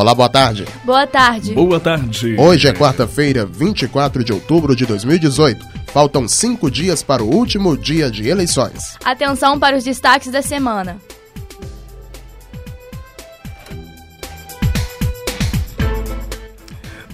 Olá, boa tarde. Boa tarde. Boa tarde. Hoje é quarta-feira, 24 de outubro de 2018. Faltam cinco dias para o último dia de eleições. Atenção para os destaques da semana.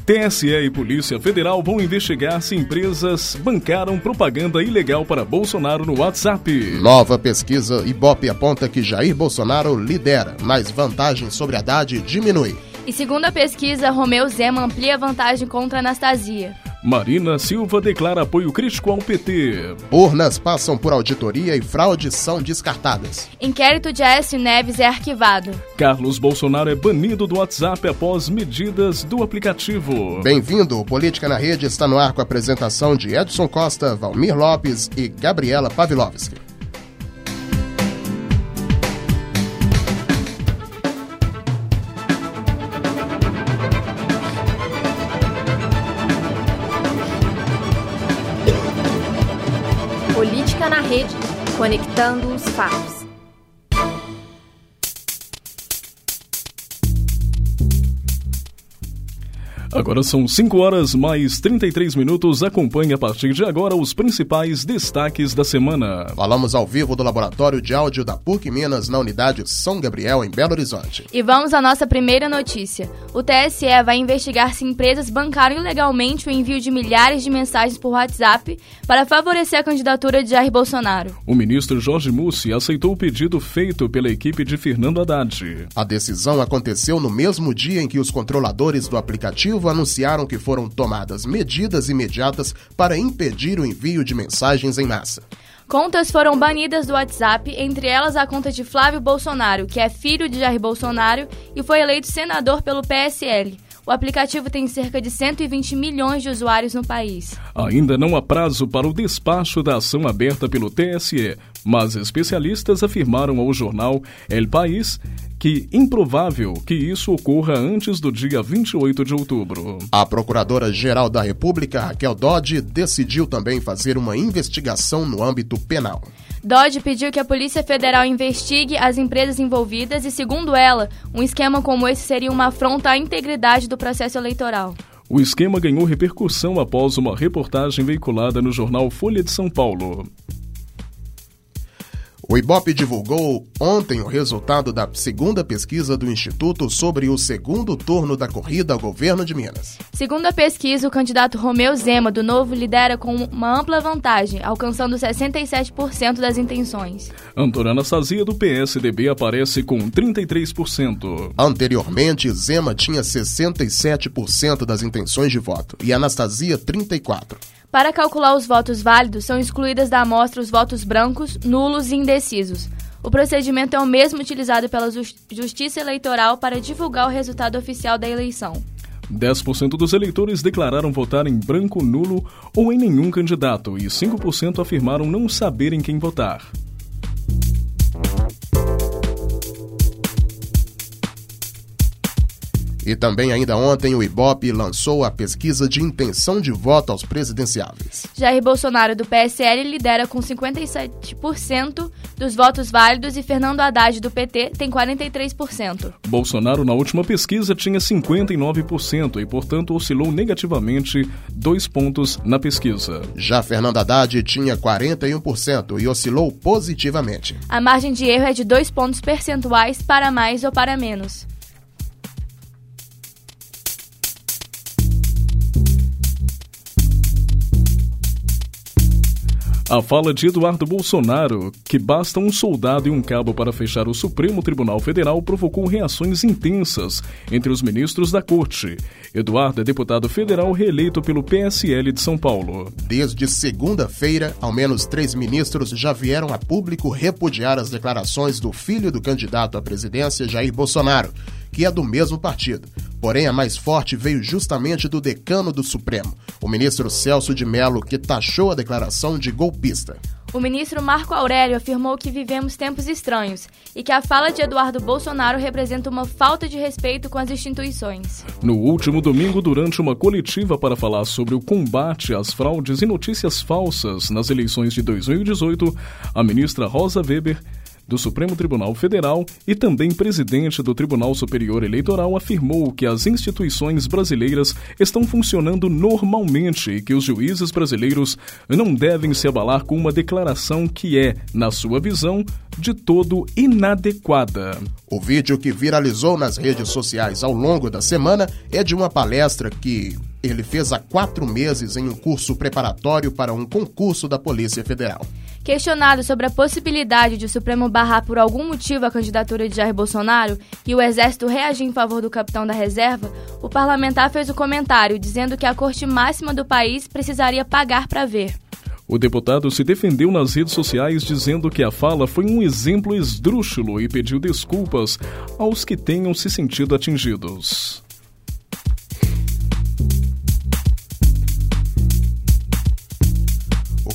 TSE e Polícia Federal vão investigar se empresas bancaram propaganda ilegal para Bolsonaro no WhatsApp. Nova pesquisa Ibope aponta que Jair Bolsonaro lidera, mas vantagem sobre Haddad diminui. E segundo a pesquisa, Romeu Zema amplia vantagem contra Anastasia. Marina Silva declara apoio crítico ao PT. Urnas passam por auditoria e fraudes são descartadas. Inquérito de Aécio Neves é arquivado. Carlos Bolsonaro é banido do WhatsApp após medidas do aplicativo. Bem-vindo, Política na Rede está no ar com a apresentação de Edson Costa, Valmir Lopes e Gabriela Pavlovski. Conectando os fatos. Agora são 5 horas mais 33 minutos. Acompanhe a partir de agora os principais destaques da semana. Falamos ao vivo do Laboratório de Áudio da PUC Minas na unidade São Gabriel, em Belo Horizonte. E vamos à nossa primeira notícia. O TSE vai investigar se empresas bancaram ilegalmente o envio de milhares de mensagens por WhatsApp para favorecer a candidatura de Jair Bolsonaro. O ministro Jorge Mussi aceitou o pedido feito pela equipe de Fernando Haddad. A decisão aconteceu no mesmo dia em que os controladores do aplicativo anunciaram que foram tomadas medidas imediatas para impedir o envio de mensagens em massa. Contas foram banidas do WhatsApp, entre elas a conta de Flávio Bolsonaro, que é filho de Jair Bolsonaro e foi eleito senador pelo PSL. O aplicativo tem cerca de 120 milhões de usuários no país. Ainda não há prazo para o despacho da ação aberta pelo TSE, mas especialistas afirmaram ao jornal El País que improvável que isso ocorra antes do dia 28 de outubro. A Procuradora-Geral da República, Raquel Dodge, decidiu também fazer uma investigação no âmbito penal. Dodge pediu que a Polícia Federal investigue as empresas envolvidas e, segundo ela, um esquema como esse seria uma afronta à integridade do processo eleitoral. O esquema ganhou repercussão após uma reportagem veiculada no jornal Folha de São Paulo. O Ibope divulgou ontem o resultado da segunda pesquisa do Instituto sobre o segundo turno da corrida ao governo de Minas. Segundo a pesquisa, o candidato Romeu Zema, do Novo, lidera com uma ampla vantagem, alcançando 67% das intenções. Antônio Anastasia, do PSDB, aparece com 33%. Anteriormente, Zema tinha 67% das intenções de voto e Anastasia 34%. Para calcular os votos válidos, são excluídas da amostra os votos brancos, nulos e indecisos. O procedimento é o mesmo utilizado pela Justiça Eleitoral para divulgar o resultado oficial da eleição. 10% dos eleitores declararam votar em branco, nulo ou em nenhum candidato e 5% afirmaram não saber em quem votar. E também ainda ontem o Ibope lançou a pesquisa de intenção de voto aos presidenciáveis. Jair Bolsonaro do PSL lidera com 57% dos votos válidos e Fernando Haddad do PT tem 43%. Bolsonaro na última pesquisa tinha 59% e, portanto, oscilou negativamente dois pontos na pesquisa. Já Fernando Haddad tinha 41% e oscilou positivamente. A margem de erro é de dois pontos percentuais para mais ou para menos. A fala de Eduardo Bolsonaro, que basta um soldado e um cabo para fechar o Supremo Tribunal Federal, provocou reações intensas entre os ministros da corte. Eduardo é deputado federal reeleito pelo PSL de São Paulo. Desde segunda-feira, ao menos três ministros já vieram a público repudiar as declarações do filho do candidato à presidência, Jair Bolsonaro, que é do mesmo partido. Porém, a mais forte veio justamente do decano do Supremo, o ministro Celso de Mello, que taxou a declaração de golpista. O ministro Marco Aurélio afirmou que vivemos tempos estranhos e que a fala de Eduardo Bolsonaro representa uma falta de respeito com as instituições. No último domingo, durante uma coletiva para falar sobre o combate às fraudes e notícias falsas nas eleições de 2018, a ministra Rosa Weber do Supremo Tribunal Federal e também presidente do Tribunal Superior Eleitoral, afirmou que as instituições brasileiras estão funcionando normalmente e que os juízes brasileiros não devem se abalar com uma declaração que é, na sua visão, de todo inadequada. O vídeo que viralizou nas redes sociais ao longo da semana é de uma palestra que ele fez há quatro meses em um curso preparatório para um concurso da Polícia Federal. Questionado sobre a possibilidade de o Supremo barrar por algum motivo a candidatura de Jair Bolsonaro e o Exército reagir em favor do capitão da reserva, o parlamentar fez o comentário dizendo que a corte máxima do país precisaria pagar para ver. O deputado se defendeu nas redes sociais dizendo que a fala foi um exemplo esdrúxulo e pediu desculpas aos que tenham se sentido atingidos.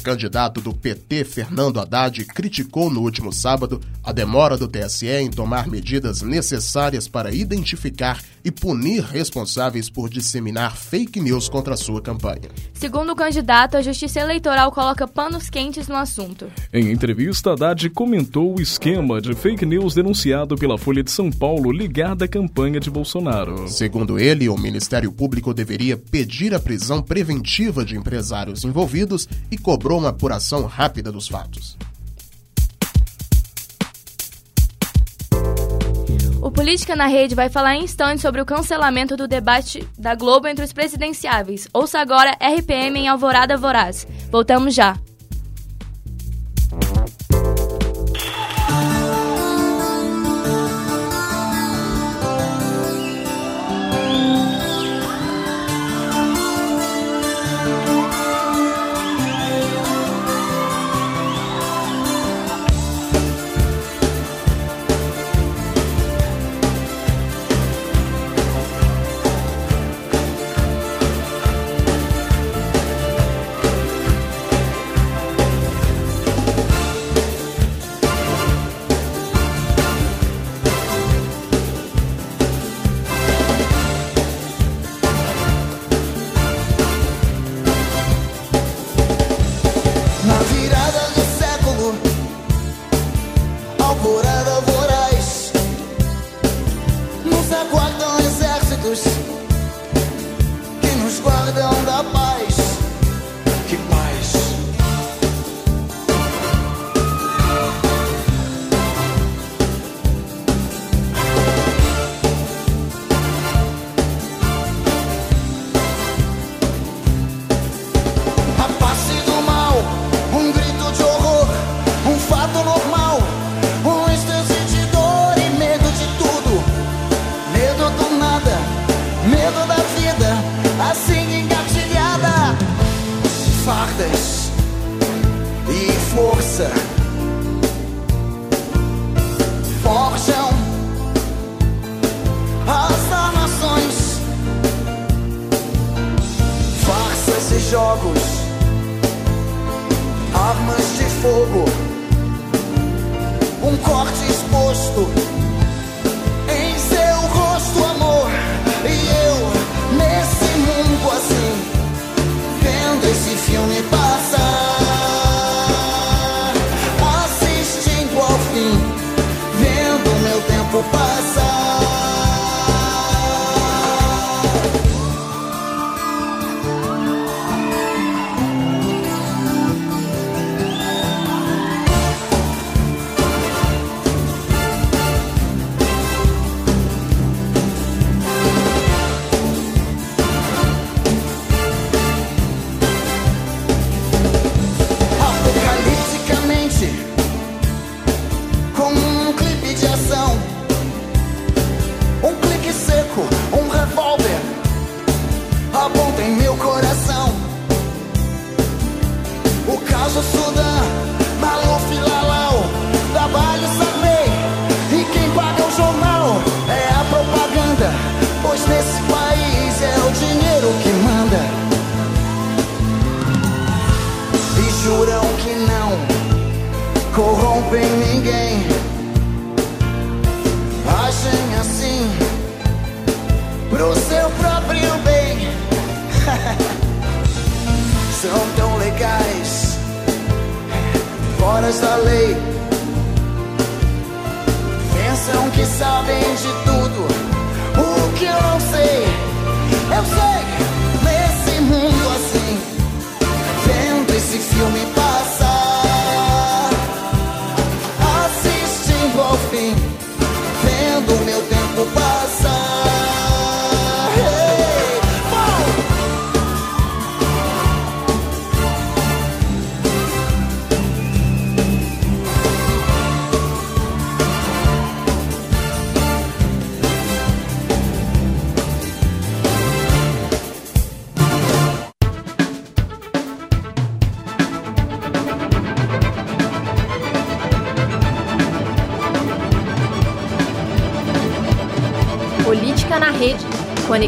Candidato do PT, Fernando Haddad, criticou no último sábado a demora do TSE em tomar medidas necessárias para identificar e punir responsáveis por disseminar fake news contra a sua campanha. Segundo o candidato, a Justiça Eleitoral coloca panos quentes no assunto. Em entrevista, Haddad comentou o esquema de fake news denunciado pela Folha de São Paulo ligada à campanha de Bolsonaro. Segundo ele, o Ministério Público deveria pedir a prisão preventiva de empresários envolvidos e cobrou uma apuração rápida dos fatos. O Política na Rede vai falar em instantes sobre o cancelamento do debate da Globo entre os presidenciáveis. Ouça agora RPM em Alvorada Voraz. Voltamos já.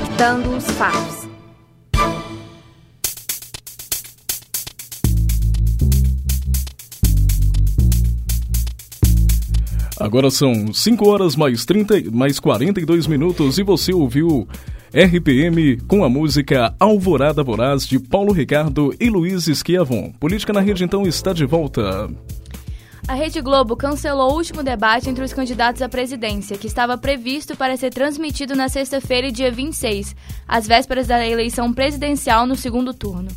Conectando os fatos. Agora são 5 horas mais 30, mais 42 minutos e você ouviu RPM com a música Alvorada Voraz de Paulo Ricardo e Luiz Esquiavon. Política na Rede então está de volta. A Rede Globo cancelou o último debate entre os candidatos à presidência, que estava previsto para ser transmitido na sexta-feira, dia 26, às vésperas da eleição presidencial no segundo turno.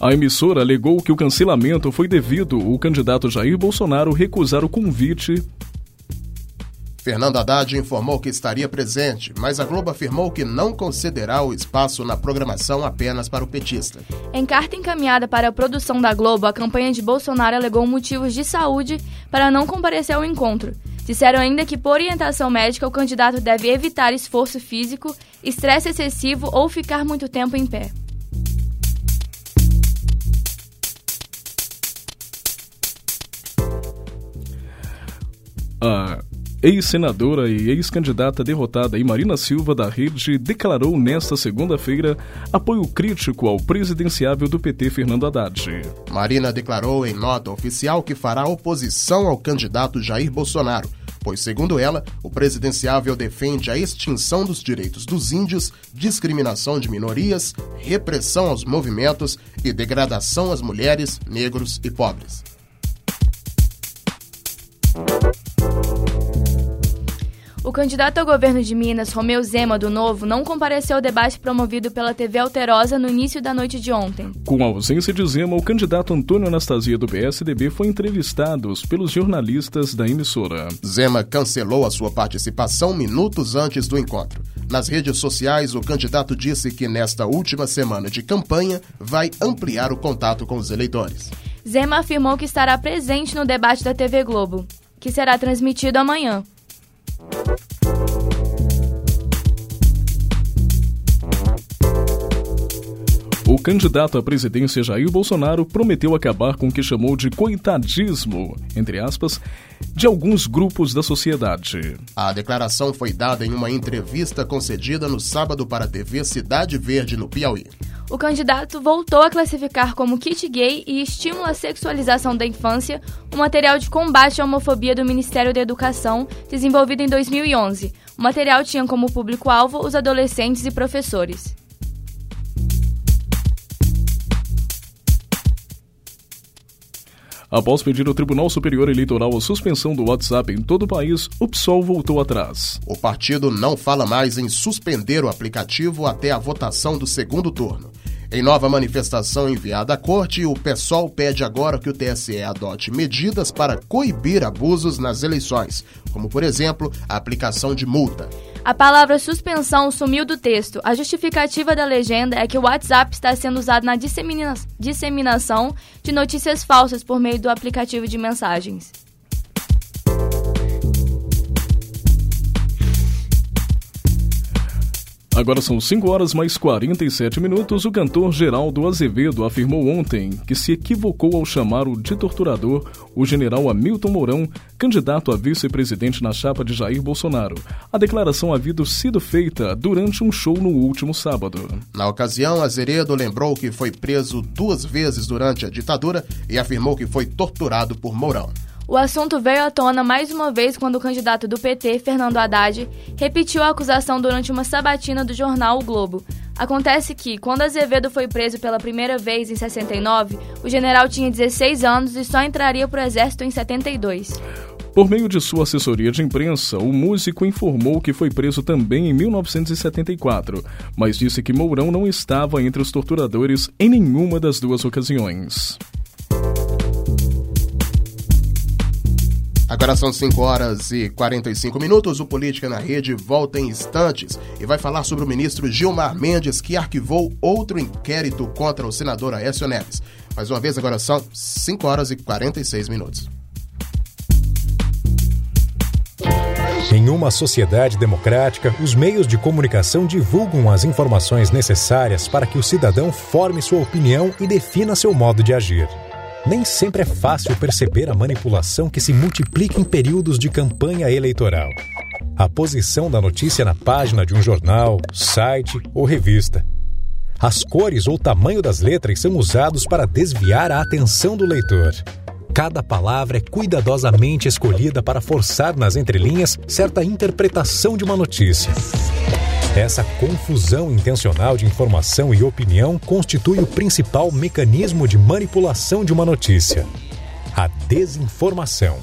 A emissora alegou que o cancelamento foi devido ao candidato Jair Bolsonaro recusar o convite. Fernando Haddad informou que estaria presente, mas a Globo afirmou que não concederá o espaço na programação apenas para o petista. Em carta encaminhada para a produção da Globo, a campanha de Bolsonaro alegou motivos de saúde para não comparecer ao encontro. Disseram ainda que, por orientação médica, o candidato deve evitar esforço físico, estresse excessivo ou ficar muito tempo em pé. A ex-senadora e ex-candidata derrotada Marina Silva da Rede declarou nesta segunda-feira apoio crítico ao presidenciável do PT Fernando Haddad. Marina declarou em nota oficial que fará oposição ao candidato Jair Bolsonaro, pois, segundo ela, o presidenciável defende a extinção dos direitos dos índios, discriminação de minorias, repressão aos movimentos e degradação às mulheres, negros e pobres. Candidato ao governo de Minas, Romeu Zema, do Novo, não compareceu ao debate promovido pela TV Alterosa no início da noite de ontem. Com a ausência de Zema, o candidato Antônio Anastasia do PSDB foi entrevistado pelos jornalistas da emissora. Zema cancelou a sua participação minutos antes do encontro. Nas redes sociais, o candidato disse que nesta última semana de campanha vai ampliar o contato com os eleitores. Zema afirmou que estará presente no debate da TV Globo, que será transmitido amanhã. O candidato à presidência Jair Bolsonaro prometeu acabar com o que chamou de coitadismo, entre aspas, de alguns grupos da sociedade. A declaração foi dada em uma entrevista concedida no sábado para a TV Cidade Verde, no Piauí. O candidato voltou a classificar como kit gay e estímulo à sexualização da infância o material de combate à homofobia do Ministério da Educação, desenvolvido em 2011. O material tinha como público-alvo os adolescentes e professores. Após pedir ao Tribunal Superior Eleitoral a suspensão do WhatsApp em todo o país, o PSOL voltou atrás. O partido não fala mais em suspender o aplicativo até a votação do segundo turno. Em nova manifestação enviada à corte, o PSOL pede agora que o TSE adote medidas para coibir abusos nas eleições, como, por exemplo, a aplicação de multa. A palavra suspensão sumiu do texto. A justificativa da legenda é que o WhatsApp está sendo usado na dissemina disseminação de notícias falsas por meio do aplicativo de mensagens. Agora são 5 horas mais 47 minutos. O cantor Geraldo Azevedo afirmou ontem que se equivocou ao chamar o de torturador o general Hamilton Mourão, candidato a vice-presidente na chapa de Jair Bolsonaro. A declaração havia sido feita durante um show no último sábado. Na ocasião, Azevedo lembrou que foi preso duas vezes durante a ditadura e afirmou que foi torturado por Mourão. O assunto veio à tona mais uma vez quando o candidato do PT, Fernando Haddad, repetiu a acusação durante uma sabatina do jornal O Globo. Acontece que, quando Azevedo foi preso pela primeira vez em 69, o general tinha 16 anos e só entraria para o exército em 72. Por meio de sua assessoria de imprensa, o músico informou que foi preso também em 1974, mas disse que Mourão não estava entre os torturadores em nenhuma das duas ocasiões. Agora são 5 horas e 45 minutos. O Política na Rede volta em instantes e vai falar sobre o ministro Gilmar Mendes, que arquivou outro inquérito contra o senador Aécio Neves. Mais uma vez, agora são 5 horas e 46 minutos. Em uma sociedade democrática, os meios de comunicação divulgam as informações necessárias para que o cidadão forme sua opinião e defina seu modo de agir. Nem sempre é fácil perceber a manipulação que se multiplica em períodos de campanha eleitoral. A posição da notícia na página de um jornal, site ou revista. As cores ou tamanho das letras são usados para desviar a atenção do leitor. Cada palavra é cuidadosamente escolhida para forçar nas entrelinhas certa interpretação de uma notícia. Essa confusão intencional de informação e opinião constitui o principal mecanismo de manipulação de uma notícia: a desinformação.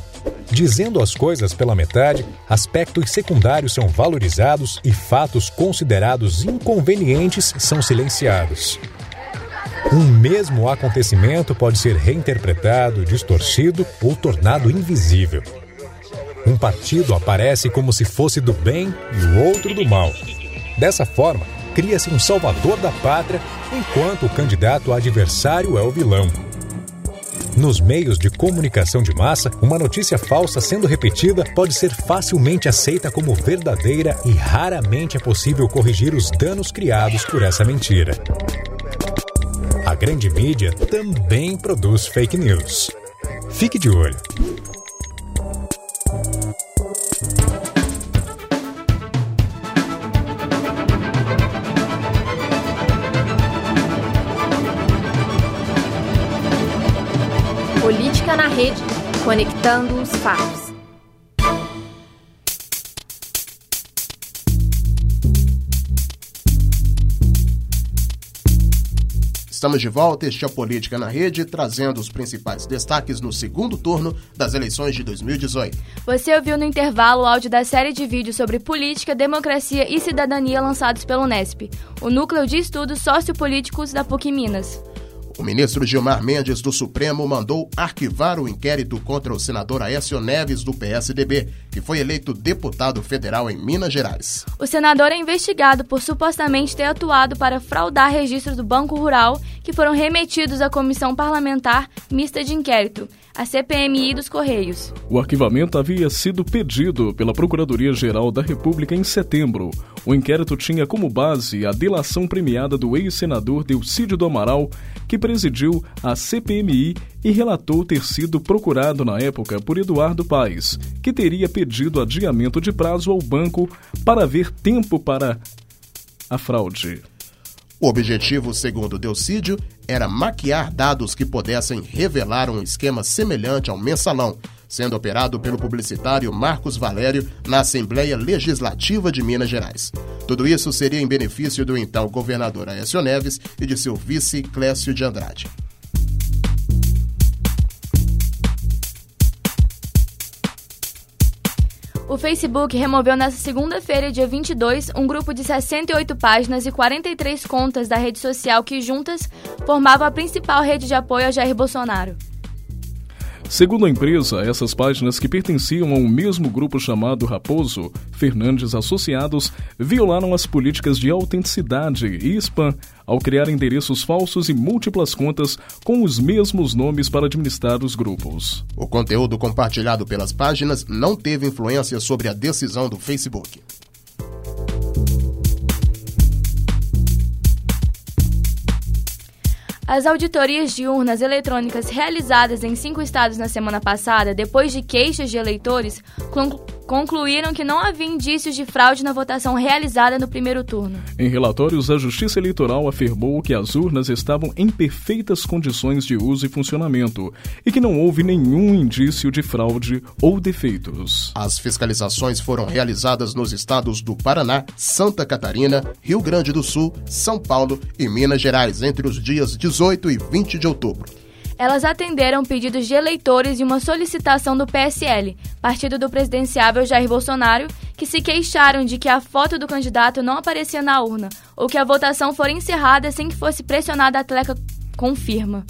Dizendo as coisas pela metade, aspectos secundários são valorizados e fatos considerados inconvenientes são silenciados. Um mesmo acontecimento pode ser reinterpretado, distorcido ou tornado invisível. Um partido aparece como se fosse do bem e o outro do mal. Dessa forma, cria-se um salvador da pátria, enquanto o candidato adversário é o vilão. Nos meios de comunicação de massa, uma notícia falsa sendo repetida pode ser facilmente aceita como verdadeira e raramente é possível corrigir os danos criados por essa mentira. A grande mídia também produz fake news. Fique de olho. Política na Rede, conectando os fatos. Estamos de volta, este é Política na Rede, trazendo os principais destaques no segundo turno das eleições de 2018. Você ouviu no intervalo o áudio da série de vídeos sobre política, democracia e cidadania lançados pelo Unesp, o Núcleo de Estudos Sociopolíticos da PUC Minas. O ministro Gilmar Mendes do Supremo mandou arquivar o inquérito contra o senador Aécio Neves do PSDB, que foi eleito deputado federal em Minas Gerais. O senador é investigado por supostamente ter atuado para fraudar registros do Banco Rural que foram remetidos à Comissão Parlamentar Mista de Inquérito, a CPMI dos Correios. O arquivamento havia sido pedido pela Procuradoria-Geral da República em setembro. O inquérito tinha como base a delação premiada do ex-senador Delcídio do Amaral, que presidiu a CPMI e relatou ter sido procurado na época por Eduardo Paes, que teria pedido adiamento de prazo ao banco para haver tempo para a fraude. O objetivo, segundo Delcídio, era maquiar dados que pudessem revelar um esquema semelhante ao mensalão, sendo operado pelo publicitário Marcos Valério na Assembleia Legislativa de Minas Gerais. Tudo isso seria em benefício do então governador Aécio Neves e de seu vice Clécio de Andrade. O Facebook removeu nesta segunda-feira, dia 22, um grupo de 68 páginas e 43 contas da rede social que juntas formavam a principal rede de apoio a Jair Bolsonaro. Segundo a empresa, essas páginas que pertenciam a um mesmo grupo chamado Raposo, Fernandes Associados, violaram as políticas de autenticidade e spam ao criar endereços falsos e múltiplas contas com os mesmos nomes para administrar os grupos. O conteúdo compartilhado pelas páginas não teve influência sobre a decisão do Facebook. As auditorias de urnas eletrônicas realizadas em cinco estados na semana passada, depois de queixas de eleitores, concluíram que não havia indícios de fraude na votação realizada no primeiro turno. Em relatórios, a Justiça Eleitoral afirmou que as urnas estavam em perfeitas condições de uso e funcionamento e que não houve nenhum indício de fraude ou defeitos. As fiscalizações foram realizadas nos estados do Paraná, Santa Catarina, Rio Grande do Sul, São Paulo e Minas Gerais entre os dias 18 e 20 de outubro. Elas atenderam pedidos de eleitores e uma solicitação do PSL, partido do presidenciável Jair Bolsonaro, que se queixaram de que a foto do candidato não aparecia na urna ou que a votação for encerrada sem que fosse pressionada a tecla confirma.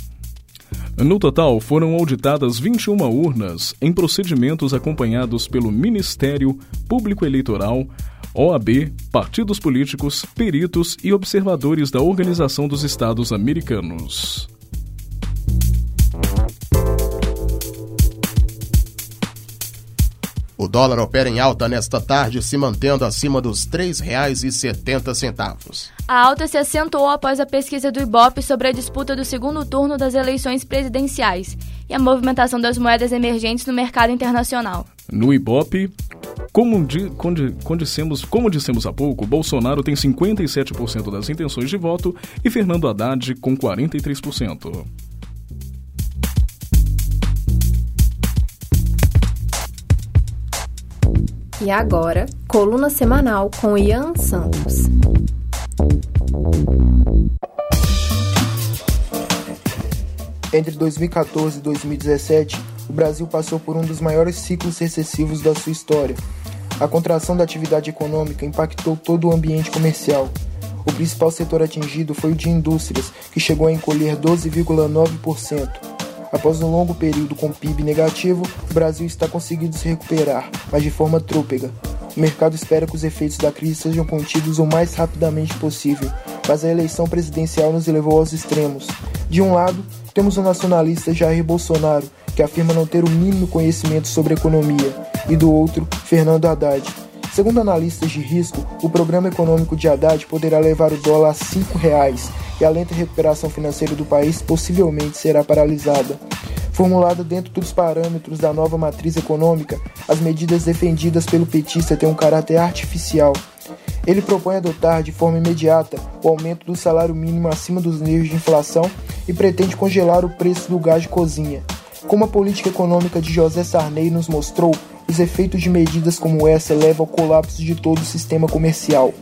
No total, foram auditadas 21 urnas em procedimentos acompanhados pelo Ministério Público Eleitoral, OAB, partidos políticos, peritos e observadores da Organização dos Estados Americanos. O dólar opera em alta nesta tarde, se mantendo acima dos R$ 3,70. A alta se acentuou após a pesquisa do Ibope sobre a disputa do segundo turno das eleições presidenciais e a movimentação das moedas emergentes no mercado internacional. No Ibope, como, di, como, dissemos, como dissemos há pouco, Bolsonaro tem 57% das intenções de voto e Fernando Haddad com 43%. E agora, coluna semanal com Ian Santos. Entre 2014 e 2017, o Brasil passou por um dos maiores ciclos recessivos da sua história. A contração da atividade econômica impactou todo o ambiente comercial. O principal setor atingido foi o de indústrias, que chegou a encolher 12,9%. Após um longo período com PIB negativo, o Brasil está conseguindo se recuperar, mas de forma trôpega. O mercado espera que os efeitos da crise sejam contidos o mais rapidamente possível, mas a eleição presidencial nos levou aos extremos. De um lado, temos o nacionalista Jair Bolsonaro, que afirma não ter o mínimo conhecimento sobre economia, e do outro, Fernando Haddad. Segundo analistas de risco, o programa econômico de Haddad poderá levar o dólar a R$ 5,00 e a lenta recuperação financeira do país possivelmente será paralisada. Formulada dentro dos parâmetros da nova matriz econômica, as medidas defendidas pelo petista têm um caráter artificial. Ele propõe adotar de forma imediata o aumento do salário mínimo acima dos níveis de inflação e pretende congelar o preço do gás de cozinha. Como a política econômica de José Sarney nos mostrou, os efeitos de medidas como essa levam ao colapso de todo o sistema comercial.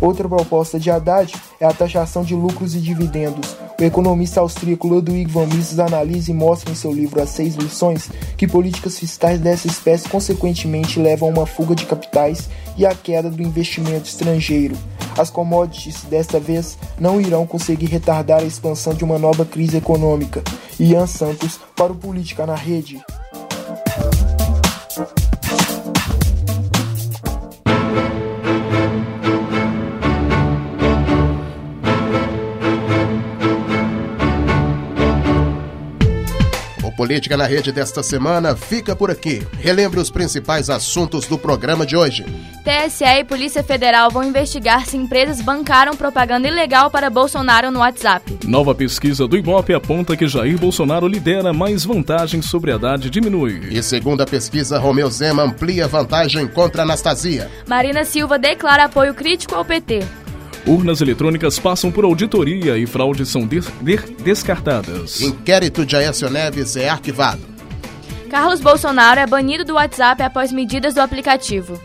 Outra proposta de Haddad é a taxação de lucros e dividendos. O economista austríaco Ludwig von Mises analisa e mostra em seu livro As Seis Lições que políticas fiscais dessa espécie consequentemente levam a uma fuga de capitais e à queda do investimento estrangeiro. As commodities, desta vez, não irão conseguir retardar a expansão de uma nova crise econômica. Ian Santos, para o Política na Rede. Política na Rede desta semana fica por aqui. Relembre os principais assuntos do programa de hoje. TSE e Polícia Federal vão investigar se empresas bancaram propaganda ilegal para Bolsonaro no WhatsApp. Nova pesquisa do Ibope aponta que Jair Bolsonaro lidera, mais vantagens sobre Haddad diminui. E segundo a pesquisa, Romeu Zema amplia vantagem contra Anastasia. Marina Silva declara apoio crítico ao PT. Urnas eletrônicas passam por auditoria e fraudes são de de descartadas. Inquérito de Aécio Neves é arquivado. Carlos Bolsonaro é banido do WhatsApp após medidas do aplicativo.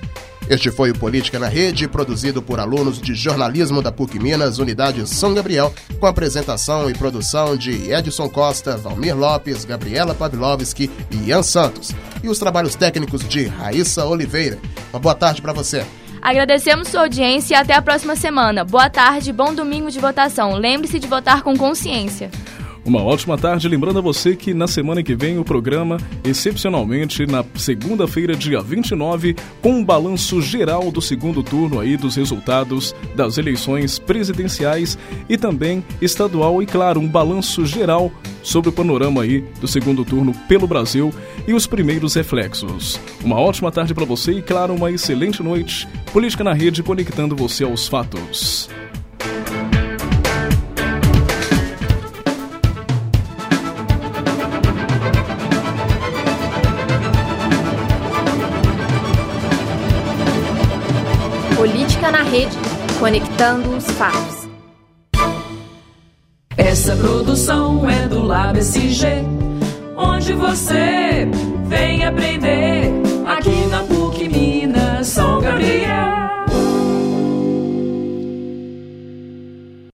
Este foi o Política na Rede, produzido por alunos de jornalismo da PUC Minas, Unidade São Gabriel, com apresentação e produção de Edson Costa, Valmir Lopes, Gabriela Pavlovski e Ian Santos, e os trabalhos técnicos de Raíssa Oliveira. Uma boa tarde para você. Agradecemos sua audiência e até a próxima semana. Boa tarde, bom domingo de votação. Lembre-se de votar com consciência. Uma ótima tarde, lembrando a você que na semana que vem o programa, excepcionalmente na segunda-feira, dia 29, com um balanço geral do segundo turno aí dos resultados das eleições presidenciais e também estadual e claro, um balanço geral sobre o panorama aí do segundo turno pelo Brasil e os primeiros reflexos. Uma ótima tarde para você e claro, uma excelente noite. Política na rede conectando você aos fatos. Rede, conectando os fatos. Essa produção é do Lab SG, onde você vem aprender